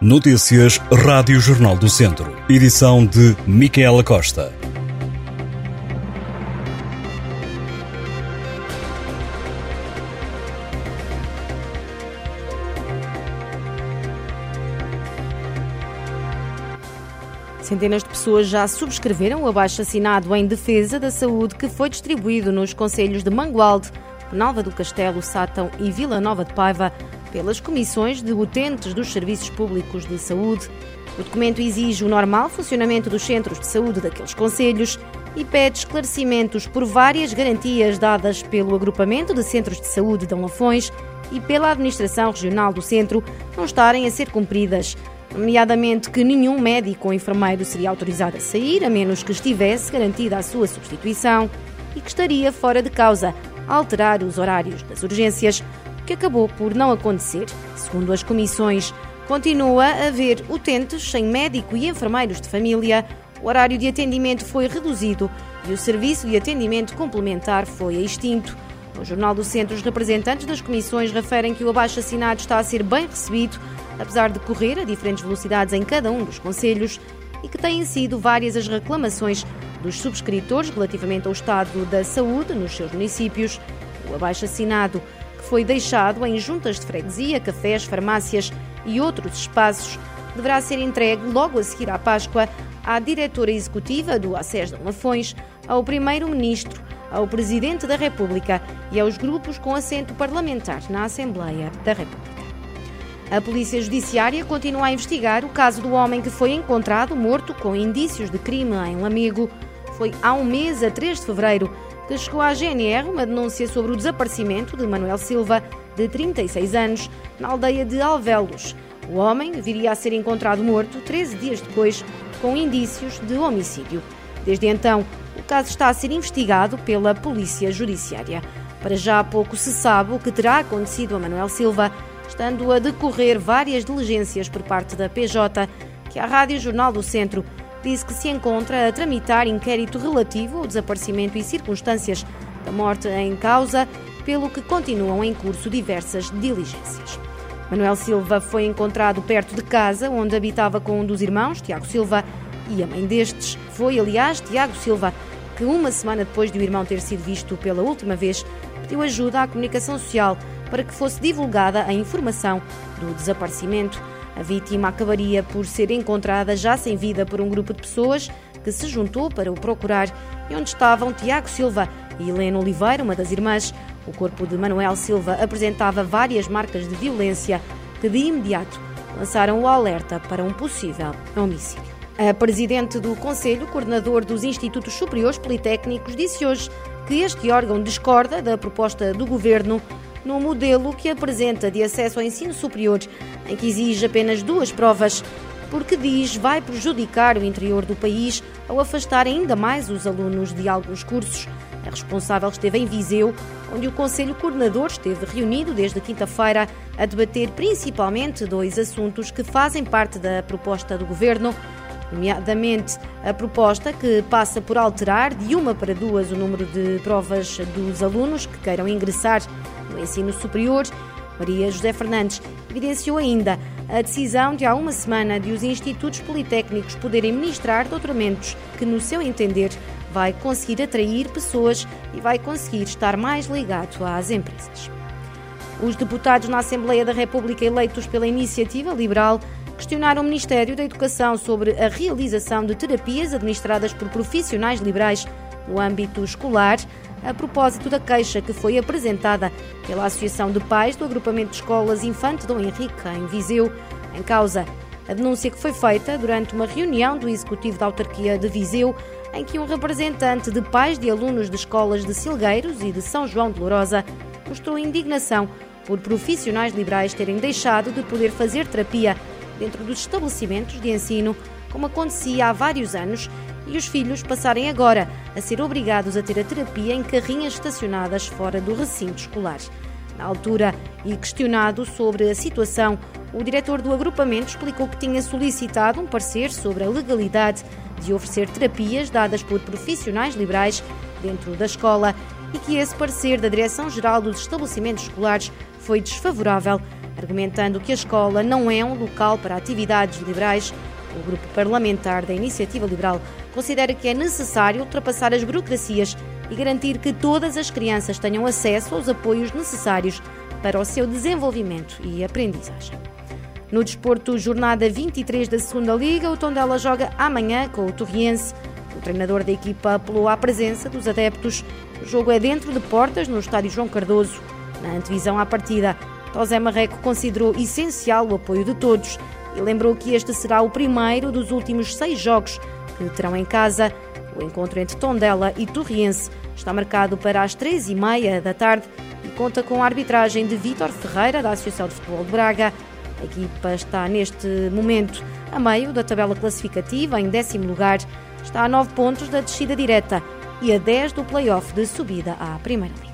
Notícias Rádio Jornal do Centro. Edição de Micaela Costa. Centenas de pessoas já subscreveram o abaixo-assinado em defesa da saúde que foi distribuído nos conselhos de Mangualde, Penalva do Castelo, Sátão e Vila Nova de Paiva pelas comissões de utentes dos serviços públicos de saúde. O documento exige o normal funcionamento dos centros de saúde daqueles conselhos e pede esclarecimentos por várias garantias dadas pelo agrupamento de centros de saúde de Lafões e pela administração regional do centro não estarem a ser cumpridas nomeadamente que nenhum médico ou enfermeiro seria autorizado a sair, a menos que estivesse garantida a sua substituição, e que estaria fora de causa alterar os horários das urgências, que acabou por não acontecer. Segundo as comissões, continua a haver utentes sem médico e enfermeiros de família, o horário de atendimento foi reduzido e o serviço de atendimento complementar foi extinto. No Jornal do Centro, os representantes das comissões referem que o abaixo-assinado está a ser bem recebido apesar de correr a diferentes velocidades em cada um dos conselhos e que têm sido várias as reclamações dos subscritores relativamente ao estado da saúde nos seus municípios. O abaixo-assinado, foi deixado em juntas de freguesia, cafés, farmácias e outros espaços, deverá ser entregue logo a seguir à Páscoa à diretora executiva do ACES de Lafões, ao primeiro-ministro, ao presidente da República e aos grupos com assento parlamentar na Assembleia da República. A Polícia Judiciária continua a investigar o caso do homem que foi encontrado morto com indícios de crime em Lamego. Foi há um mês, a 3 de fevereiro, que chegou à GNR uma denúncia sobre o desaparecimento de Manuel Silva, de 36 anos, na aldeia de Alvelos. O homem viria a ser encontrado morto 13 dias depois, com indícios de homicídio. Desde então, o caso está a ser investigado pela Polícia Judiciária. Para já há pouco se sabe o que terá acontecido a Manuel Silva estando a decorrer várias diligências por parte da PJ, que a Rádio Jornal do Centro disse que se encontra a tramitar inquérito relativo ao desaparecimento e circunstâncias da morte em causa, pelo que continuam em curso diversas diligências. Manuel Silva foi encontrado perto de casa, onde habitava com um dos irmãos, Tiago Silva, e a mãe destes foi, aliás, Tiago Silva, que uma semana depois de o irmão ter sido visto pela última vez, pediu ajuda à comunicação social para que fosse divulgada a informação do desaparecimento. A vítima acabaria por ser encontrada já sem vida por um grupo de pessoas que se juntou para o procurar e onde estavam Tiago Silva e Helena Oliveira, uma das irmãs. O corpo de Manuel Silva apresentava várias marcas de violência que de imediato lançaram o alerta para um possível homicídio. A presidente do Conselho, coordenador dos Institutos Superiores Politécnicos, disse hoje que este órgão discorda da proposta do governo no modelo que apresenta de acesso ao ensino superior, em que exige apenas duas provas, porque diz vai prejudicar o interior do país ao afastar ainda mais os alunos de alguns cursos. A responsável esteve em Viseu, onde o Conselho Coordenador esteve reunido desde quinta-feira a debater principalmente dois assuntos que fazem parte da proposta do governo nomeadamente a proposta que passa por alterar de uma para duas o número de provas dos alunos que queiram ingressar no ensino superior. Maria José Fernandes evidenciou ainda a decisão de há uma semana de os institutos politécnicos poderem ministrar doutoramentos que, no seu entender, vai conseguir atrair pessoas e vai conseguir estar mais ligado às empresas. Os deputados na Assembleia da República eleitos pela Iniciativa Liberal questionaram o Ministério da Educação sobre a realização de terapias administradas por profissionais liberais no âmbito escolar, a propósito da queixa que foi apresentada pela Associação de Pais do Agrupamento de Escolas Infante Dom Henrique, em Viseu, em causa a denúncia que foi feita durante uma reunião do Executivo da Autarquia de Viseu, em que um representante de pais de alunos de escolas de Silgueiros e de São João de Lourosa mostrou indignação por profissionais liberais terem deixado de poder fazer terapia dentro dos estabelecimentos de ensino, como acontecia há vários anos, e os filhos passarem agora a ser obrigados a ter a terapia em carrinhas estacionadas fora do recinto escolar. Na altura, e questionado sobre a situação, o diretor do agrupamento explicou que tinha solicitado um parecer sobre a legalidade de oferecer terapias dadas por profissionais liberais dentro da escola e que esse parecer da Direção-Geral dos Estabelecimentos Escolares foi desfavorável argumentando que a escola não é um local para atividades liberais. O grupo parlamentar da Iniciativa Liberal considera que é necessário ultrapassar as burocracias e garantir que todas as crianças tenham acesso aos apoios necessários para o seu desenvolvimento e aprendizagem. No desporto, jornada 23 da Segunda Liga, o Tondela joga amanhã com o Torriense. O treinador da equipa apelou à presença dos adeptos. O jogo é dentro de portas no estádio João Cardoso. Na antevisão à partida, José Marreco considerou essencial o apoio de todos e lembrou que este será o primeiro dos últimos seis jogos que terão em casa. O encontro entre Tondela e Torriense está marcado para as três e meia da tarde e conta com a arbitragem de Vítor Ferreira, da Associação de Futebol de Braga. A equipa está neste momento a meio da tabela classificativa, em décimo lugar, está a 9 pontos da descida direta e a 10 do play-off de subida à Primeira Liga.